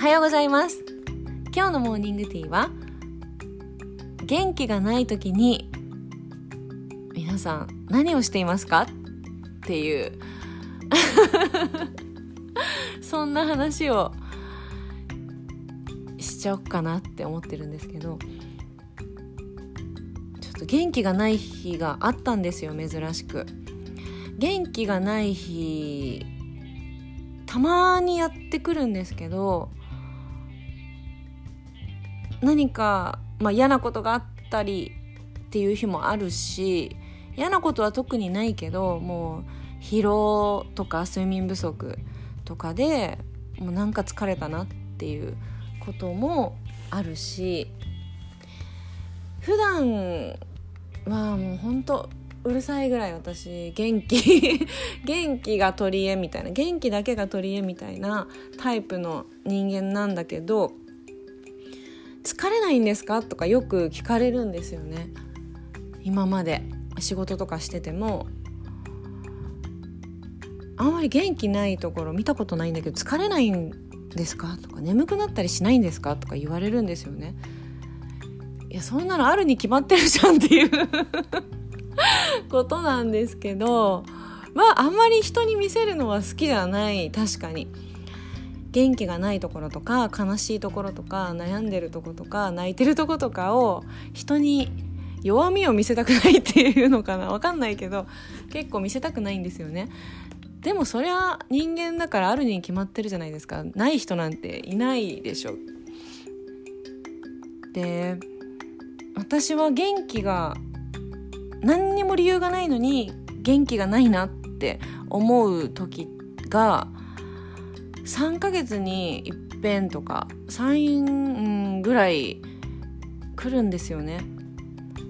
はようございます。今日のモーニングティーは元気がない時に皆さん何をしていますか？っていう そんな話をしちゃおっかなって思ってるんですけどちょっと元気がない日があったんですよ珍しく。元気がない日たまにやってくるんですけど何か、まあ、嫌なことがあったりっていう日もあるし嫌なことは特にないけどもう疲労とか睡眠不足とかでもうなんか疲れたなっていうこともあるし普段はもう本当うるさいぐらい私元気 元気が取り柄みたいな元気だけが取り柄みたいなタイプの人間なんだけど疲れないんですか？とかよく聞かれるんですよね。今まで。仕事とかしてても。あんまり元気ないところ見たことないんだけど疲れないんですか？とか眠くなったりしないんですか？とか言われるんですよねいやそんなのあるに決まってるじゃんっていう。ことなんですけど。まああんまり人に見せるのは好きではない。確かに。元気がないところとか悲しいところとか悩んでるところとか泣いてるとことかを人に弱みを見せたくないっていうのかなわかんないけど結構見せたくないんですよね。でもそりゃ人間だからあるに決まってるじゃないですか。ない人なんていないでしょ。で私は元気が何にも理由がないのに元気がないなって思う時が3ヶ月にいっぺんとか3ぐらい来るんですよね。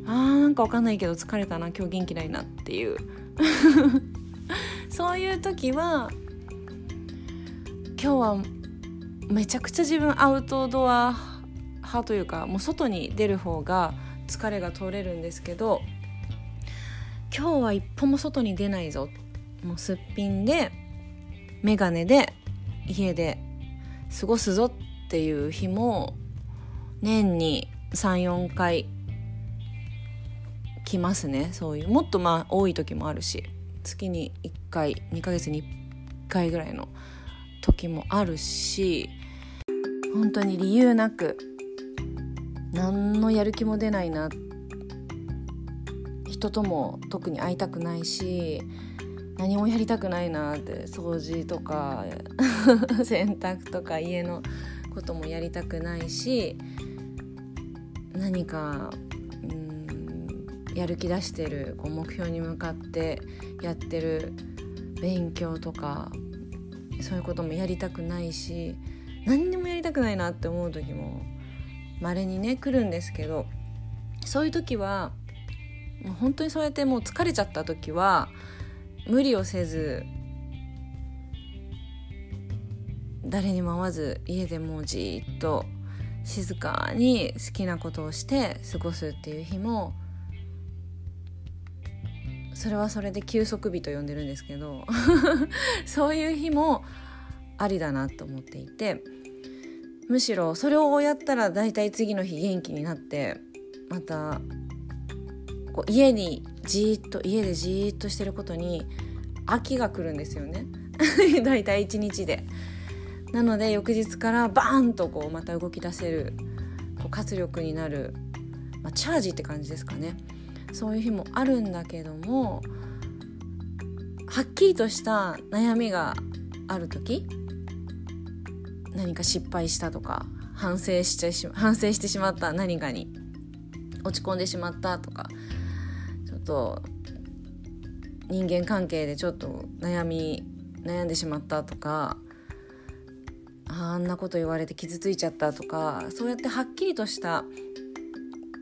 あーなんかわかんないけど疲れたな今日元気ないなっていう。そういう時は今日はめちゃくちゃ自分アウトドア派というかもう外に出る方が疲れが取れるんですけど今日は一歩も外に出ないぞ。もうすっぴんで眼鏡で家で過ごすぞっていう日も年に34回来ますね。そういうもっとまあ多い時もあるし月に1回2ヶ月に1回ぐらいの時もあるし本当に理由なく何のやる気も出ないな。人とも特に会いたくないし何もやりたくないなって掃除とか 洗濯とか家のこともやりたくないし何かうんやる気出してるこう目標に向かってやってる勉強とかそういうこともやりたくないし何にもやりたくないなって思う時も稀にね来るんですけどそういう時はもう本当にそうやってもう疲れちゃった時は無理をせず誰にも会わず家でもうじっと静かに好きなことをして過ごすっていう日もそれはそれで休息日と呼んでるんですけど そういう日もありだなと思っていてむしろそれをやったら大体次の日元気になってまたこう家にじっと家でじっとしてることに飽きが来るんですよね 大体1日で。なので翌日からバーンとこうまた動き出せるこう活力になる、まあ、チャージって感じですかねそういう日もあるんだけどもはっきりとした悩みがある時何か失敗したとか反省してし反省してしまった何かに落ち込んでしまったとかと人間関係でちょっと悩み悩んでしまったとかあんなこと言われて傷ついちゃったとかそうやってはっきりとした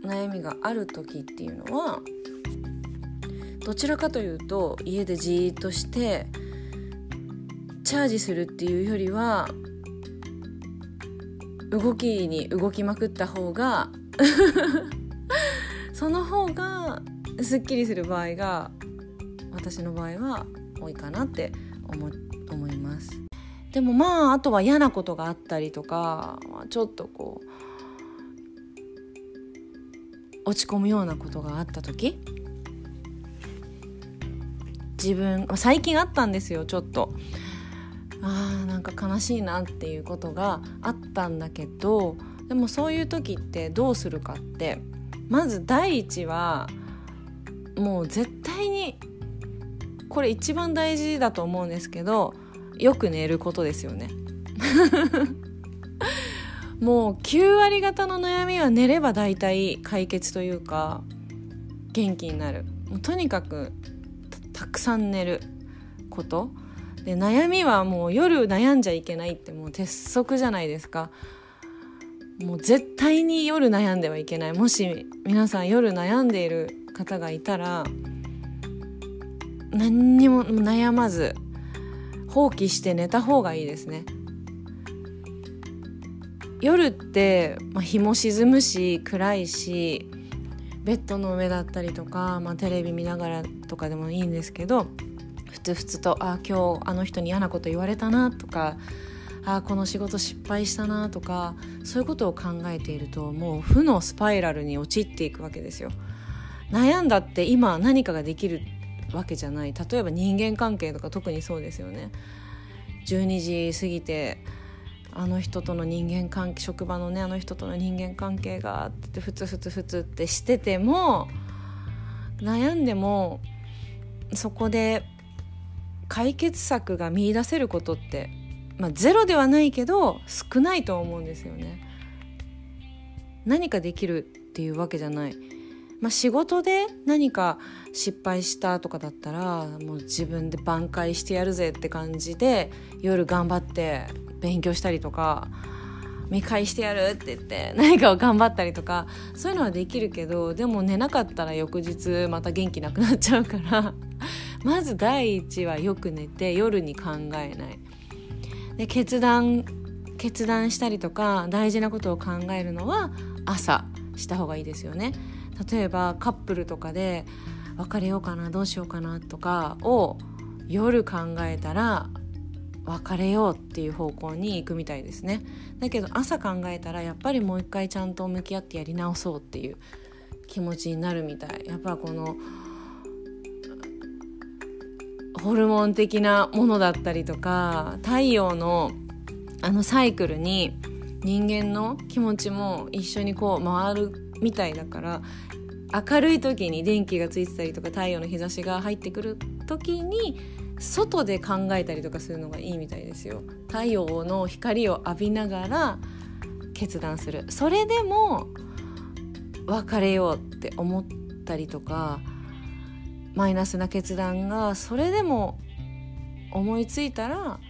悩みがある時っていうのはどちらかというと家でじーっとしてチャージするっていうよりは動きに動きまくった方が その方がすっきりする場合が私の場合は多いかなって思思います。でもまああとは嫌なことがあったりとかちょっとこう落ち込むようなことがあった時自分最近あったんですよちょっとあーなんか悲しいなっていうことがあったんだけどでもそういう時ってどうするかってまず第一はもう絶対にこれ一番大事だと思うんですけどよく寝ることですよね。もう9割方の悩みは寝れば大体解決というか元気になる。とにかくたくさん寝ること。で悩みはもう夜悩んじゃいけないってもう鉄則じゃないですか。もう絶対に夜悩んではいけない。もし皆さん夜悩んでいる方がいたら何にも悩まず放棄して寝た方がいいですね夜って、まあ、日も沈むし暗いしベッドの上だったりとか、まあ、テレビ見ながらとかでもいいんですけどふつふつとあ今日あの人に嫌なこと言われたなとかああこの仕事失敗したなとかそういうことを考えているともう負のスパイラルに陥っていくわけですよ。悩んだって今何かができるわけじゃない例えば人間関係とか特にそうですよね。12時過ぎてあの人との人間関係職場のねあの人との人間関係があってふつふつふつってしてても悩んでもそこで解決策が見いだせることって、まあ、ゼロではないけど少ないと思うんですよね。何かできるっていうわけじゃない。まあ、仕事で何か失敗したとかだったらもう自分で挽回してやるぜって感じで夜頑張って勉強したりとか見返してやるって言って何かを頑張ったりとかそういうのはできるけどでも寝なかったら翌日また元気なくなっちゃうからまず第一はよく寝て夜に考えない。で決断決断したりとか大事なことを考えるのは朝した方がいいですよね。例えばカップルとかで別れようかなどうしようかなとかを夜考えたら別れようっていう方向に行くみたいですね。だけど朝考えたらやっぱりもう一回ちゃんと向き合ってやり直そうっていう気持ちになるみたい。やっぱこのホルモン的なものだったりとか太陽のあのサイクルに人間の気持ちも一緒にこう回るみたいだから明るい時に電気がついてたりとか太陽の日差しが入ってくる時に外で考えたりとかするのがいいみたいですよ。太陽の光を浴びながら決断する。それでも別れようって思ったりとかマイナスな決断がそれでも思いついたら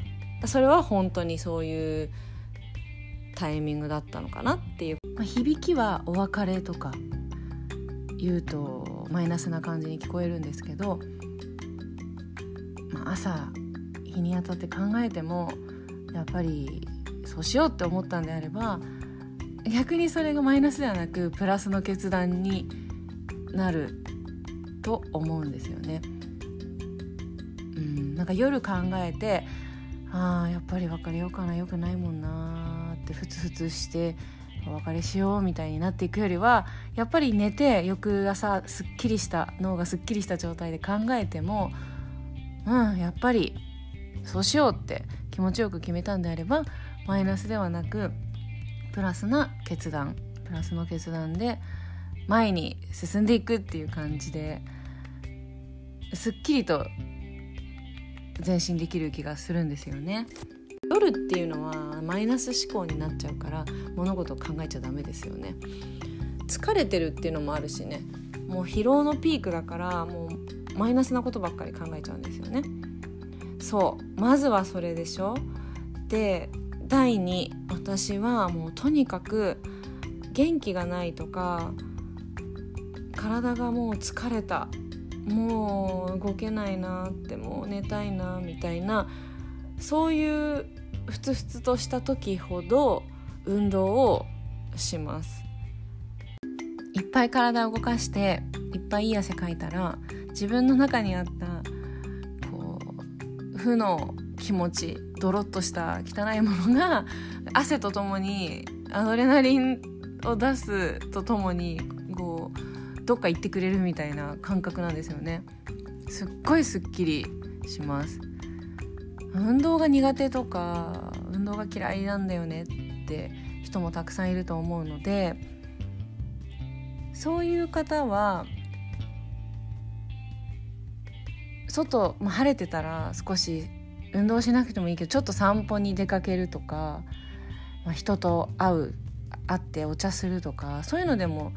それは本当にそういうタイミングだったのかなっていう、ま、響きはお別れとか言うとマイナスな感じに聞こえるんですけどまあ、朝日に当たって考えてもやっぱりそうしようって思ったんであれば逆にそれがマイナスではなくプラスの決断になると思うんですよね。うん、なんか夜考えてああやっぱり別れようかなよくないもんなってふつふつしてお別れしようみたいになっていくよりはやっぱり寝て翌朝すっきりした脳がすっきりした状態で考えてもうんやっぱりそうしようって気持ちよく決めたんであればマイナスではなくプラスな決断プラスの決断で前に進んでいくっていう感じですっきりと前進できる気がするんですよね。夜っていうのはマイナス思考になっちゃうから物事を考えちゃダメですよね。疲れてるっていうのもあるしねもう疲労のピークだからもうマイナスなことばっかり考えちゃうんですよね。そうまずはそれでしょで第2私はもうとにかく元気がないとか体がもう疲れたもう動けないなってもう寝たいなみたいなそういうふつふつとした時ほど運動をします。いっぱい体を動かしていっぱいいい汗かいたら自分の中にあったこう負の気持ちドロッとした汚いものが汗とともにアドレナリンを出すとともにこうどっか行ってくれるみたいな感覚なんですよね。すっごいすっきりします。運動が苦手とか運動が嫌いなんだよねって人もたくさんいると思うのでそういう方は外、まあ、晴れてたら少し運動しなくてもいいけどちょっと散歩に出かけるとか、まあ、人と会う会ってお茶するとかそういうのでも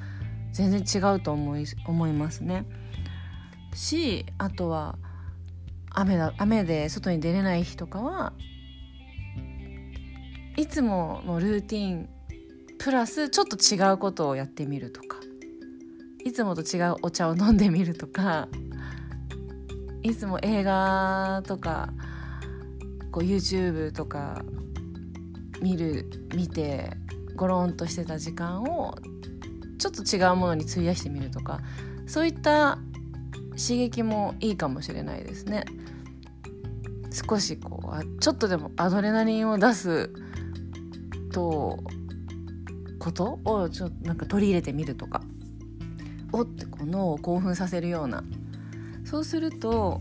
全然違うと思い思いますね。しあとは雨だ雨で外に出れない日とかはいつものルーティンプラスちょっと違うことをやってみるとか。いつもと違うお茶を飲んでみるとか。いつも映画とかこう YouTube とか見る見てゴロンとしてた時間をちょっと違うものに費やしてみるとか。そういった刺激もいいかもしれないですね。少しこうちょっとでもアドレナリンを出すとことをちょなんか取り入れてみるとかおってこう脳を興奮させるような。そうすると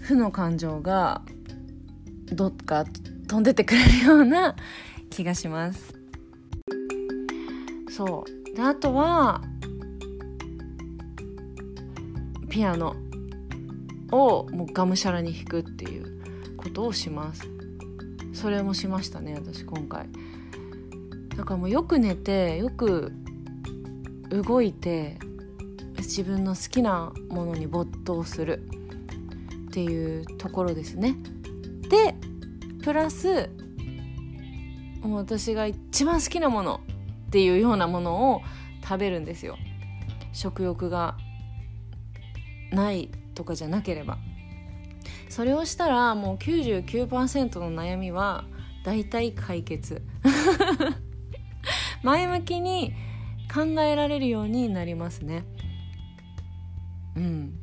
負の感情がどっか飛んでてくれるような気がします。そう。であとはピアノをもうがむしゃらに弾くっていうことをします。それもしましたね私今回。だからもうよく寝てよく動いて自分の好きなものに没頭するっていうところですね。でプラスもう私が一番好きなものっていうようなものを食べるんですよ。食欲がないとかじゃなければ。それをしたらもう99%の悩みは大体解決。前向きに考えられるようになりますね。うん。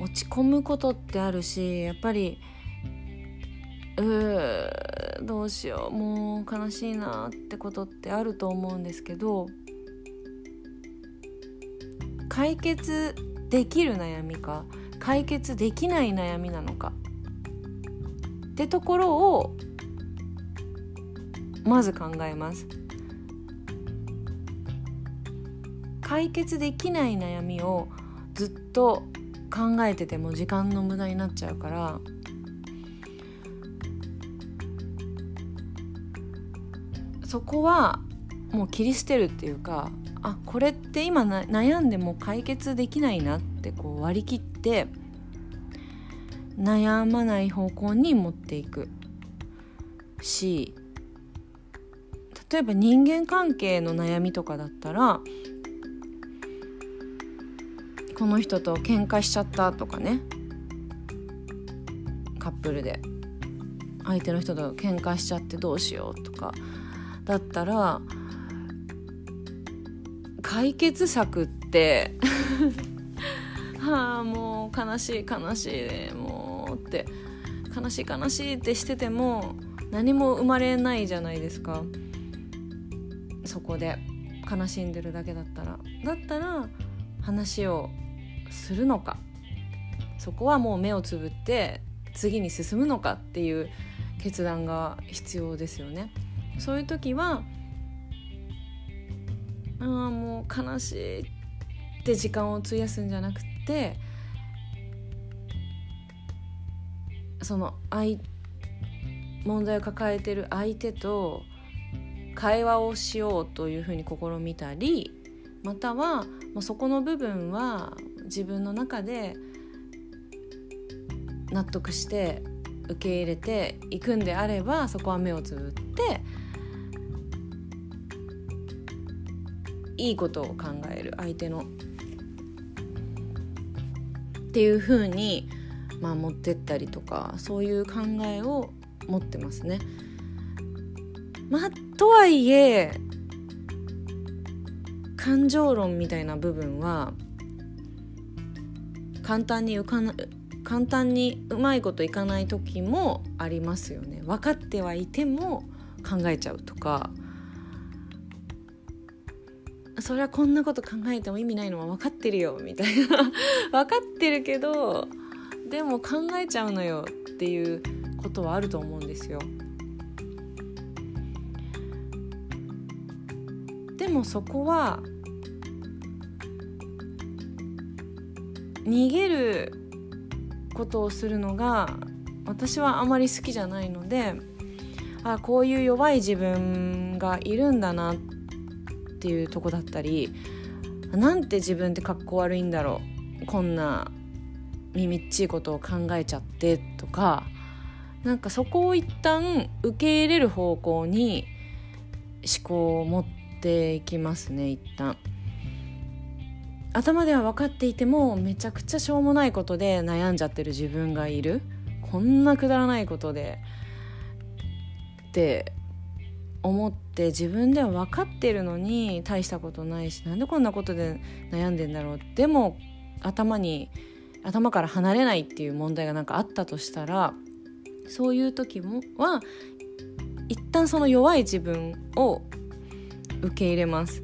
落ち込むことってあるしやっぱりうーどうしようもう悲しいなってことってあると思うんですけど解決できる悩みか解決できない悩みなのか。ってところをまず考えます。解決できない悩みをずっと考えてても時間の無駄になっちゃうからそこはもう切り捨てるっていうかあこれって今悩んでも解決できないなってこう割り切って悩まない方向に持っていく。し例えば人間関係の悩みとかだったらこの人と喧嘩しちゃったとかね。カップルで。相手の人と喧嘩しちゃってどうしようとかだったら解決策って。は あもう悲しい悲しいもうって。悲しい悲しいってしてても何も生まれないじゃないですか。そこで。悲しんでるだけだったら。だったら話をするのか。そこはもう目をつぶって次に進むのかっていう決断が必要ですよね。そういう時はああもう悲しいって時間を費やすんじゃなくてその愛問題を抱えてる相手と会話をしようというふうに試みたりまたはもうそこの部分は自分の中で納得して受け入れていくんであればそこは目をつぶっていいことを考える相手のっていう風にまあ持ってったりとかそういう考えを持ってますね。まあ、とはいえ感情論みたいな部分は簡単に浮かな簡単にうまいこといかない時もありますよね分かってはいても考えちゃうとかそれはこんなこと考えても意味ないのは分かってるよみたいな 分かってるけどでも考えちゃうのよっていうことはあると思うんですよ。でもそこは逃げることをするのが私はあまり好きじゃないのであこういう弱い自分がいるんだなってっていうとこだったりなんて自分ってかっこ悪いんだろうこんな耳っちいことを考えちゃってとかなんかそこを一旦受け入れる方向に思考を持っていきますね一旦。頭では分かっていてもめちゃくちゃしょうもないことで悩んじゃってる自分がいる。こんなくだらないことでって思って自分では分かってるのに大したことないしなんでこんなことで悩んでんだろう。でも頭に頭から離れないっていう問題がなんかあったとしたらそういう時もは一旦その弱い自分を受け入れます。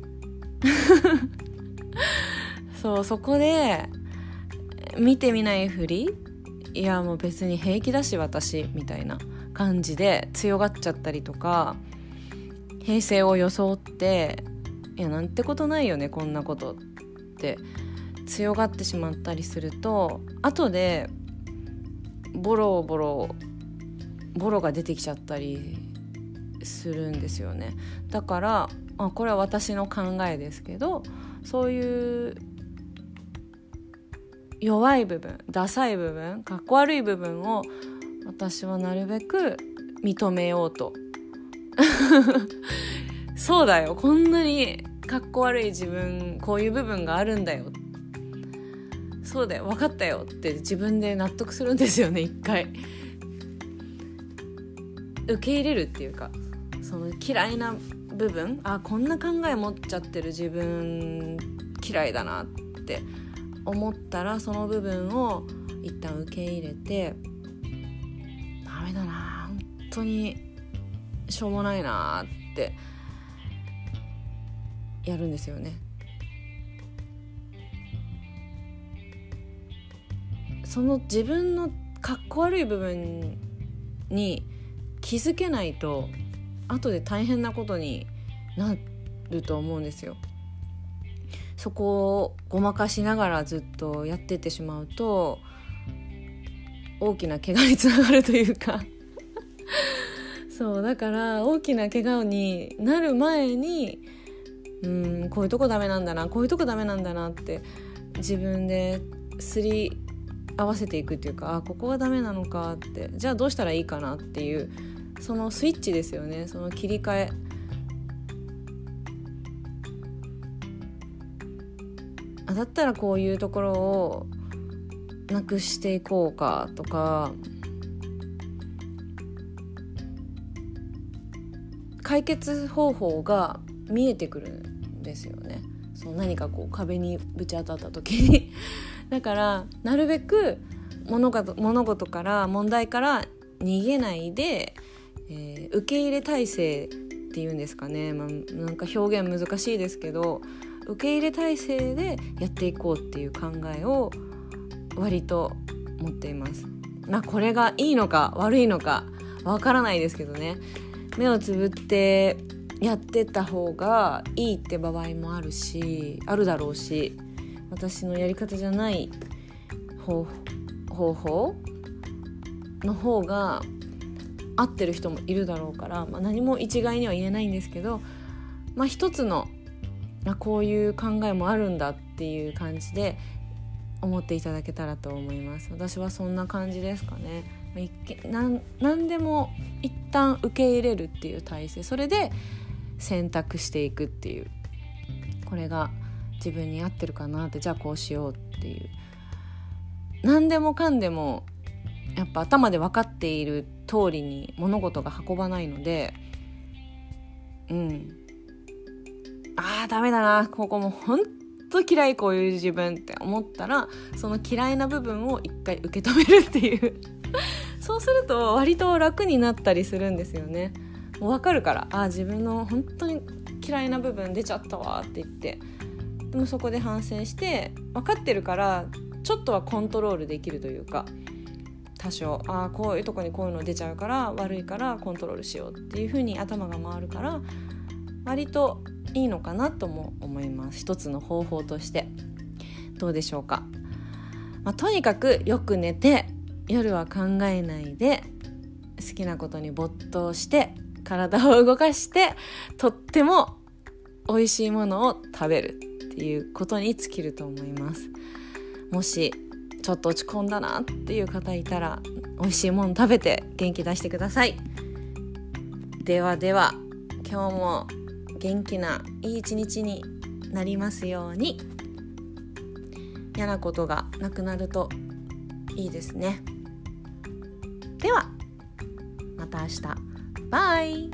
そうそこで見てみないふりいやもう別に平気だし私みたいな感じで強がっちゃったりとか平成を装っていやなんてことないよねこんなことって。強がってしまったりすると後でボロボロボロが出てきちゃったりするんですよね。だからあこれは私の考えですけどそういう弱い部分ダサい部分かっこ悪い部分を私はなるべく認めようと そうだよ。こんなにかっこ悪い自分こういう部分があるんだよ。そうだよ。分かったよって自分で納得するんですよね一回。受け入れるっていうかその嫌いな部分あこんな考え持っちゃってる自分嫌いだなって思ったらその部分を一旦受け入れてダメだな。本当にしょうもないなってやるんですよね。その自分のかっこ悪い部分に気づけないと後で大変なことになると思うんですよ。そこをごまかしながらずっとやってってしまうと大きな怪我につながるというかそうだから大きな怪我になる前にうんこういうとこダメなんだなこういうとこダメなんだなって自分ですり合わせていくっていうかあここがダメなのかってじゃあどうしたらいいかなっていうそのスイッチですよね。その切り替え。だったらこういうところをなくしていこうかとか。解決方法が見えてくるんですよね。その何かこう壁にぶち当たった時に だからなるべく物事物事から問題から逃げないで、えー、受け入れ体制っていうんですかね、まあ、なんか表現難しいですけど受け入れ体制でやっていこうっていう考えを割と持っています。まあこれがいいのか悪いのかわからないですけどね目をつぶってやってた方がいいって場合もあるしあるだろうし私のやり方じゃない方法の方が合ってる人もいるだろうから、まあ、何も一概には言えないんですけど、まあ、一つのあこういう考えもあるんだっていう感じで思っていただけたらと思います。私はそんな感じですかね。何でも一旦受け入れるっていう体制それで選択していくっていうこれが自分に合ってるかなってじゃあこうしようっていう。何でもかんでもやっぱ頭で分かっている通りに物事が運ばないのでうん。あーダメだな。ここも本と嫌いこういう自分って思ったらその嫌いな部分を一回受け止めるっていう。そうすると割と楽になったりするんですよね。もう分かるからあ自分の本当に嫌いな部分出ちゃったわって言って。でもそこで反省して分かってるからちょっとはコントロールできるというか。多少ああこういうとこにこういうの出ちゃうから悪いからコントロールしようっていう風に頭が回るから割といいのかなとも思います。一つの方法として。どうでしょうか、まあ、とにかくよく寝て夜は考えないで好きなことに没頭して体を動かしてとっても美味しいものを食べるっていうことに尽きると思います。もしちょっと落ち込んだなっていう方いたら美味しいもの食べて元気出してください。ではでは今日も元気ないい一日になりますように。嫌なことがなくなるといいですね。ではまた明日。バイ。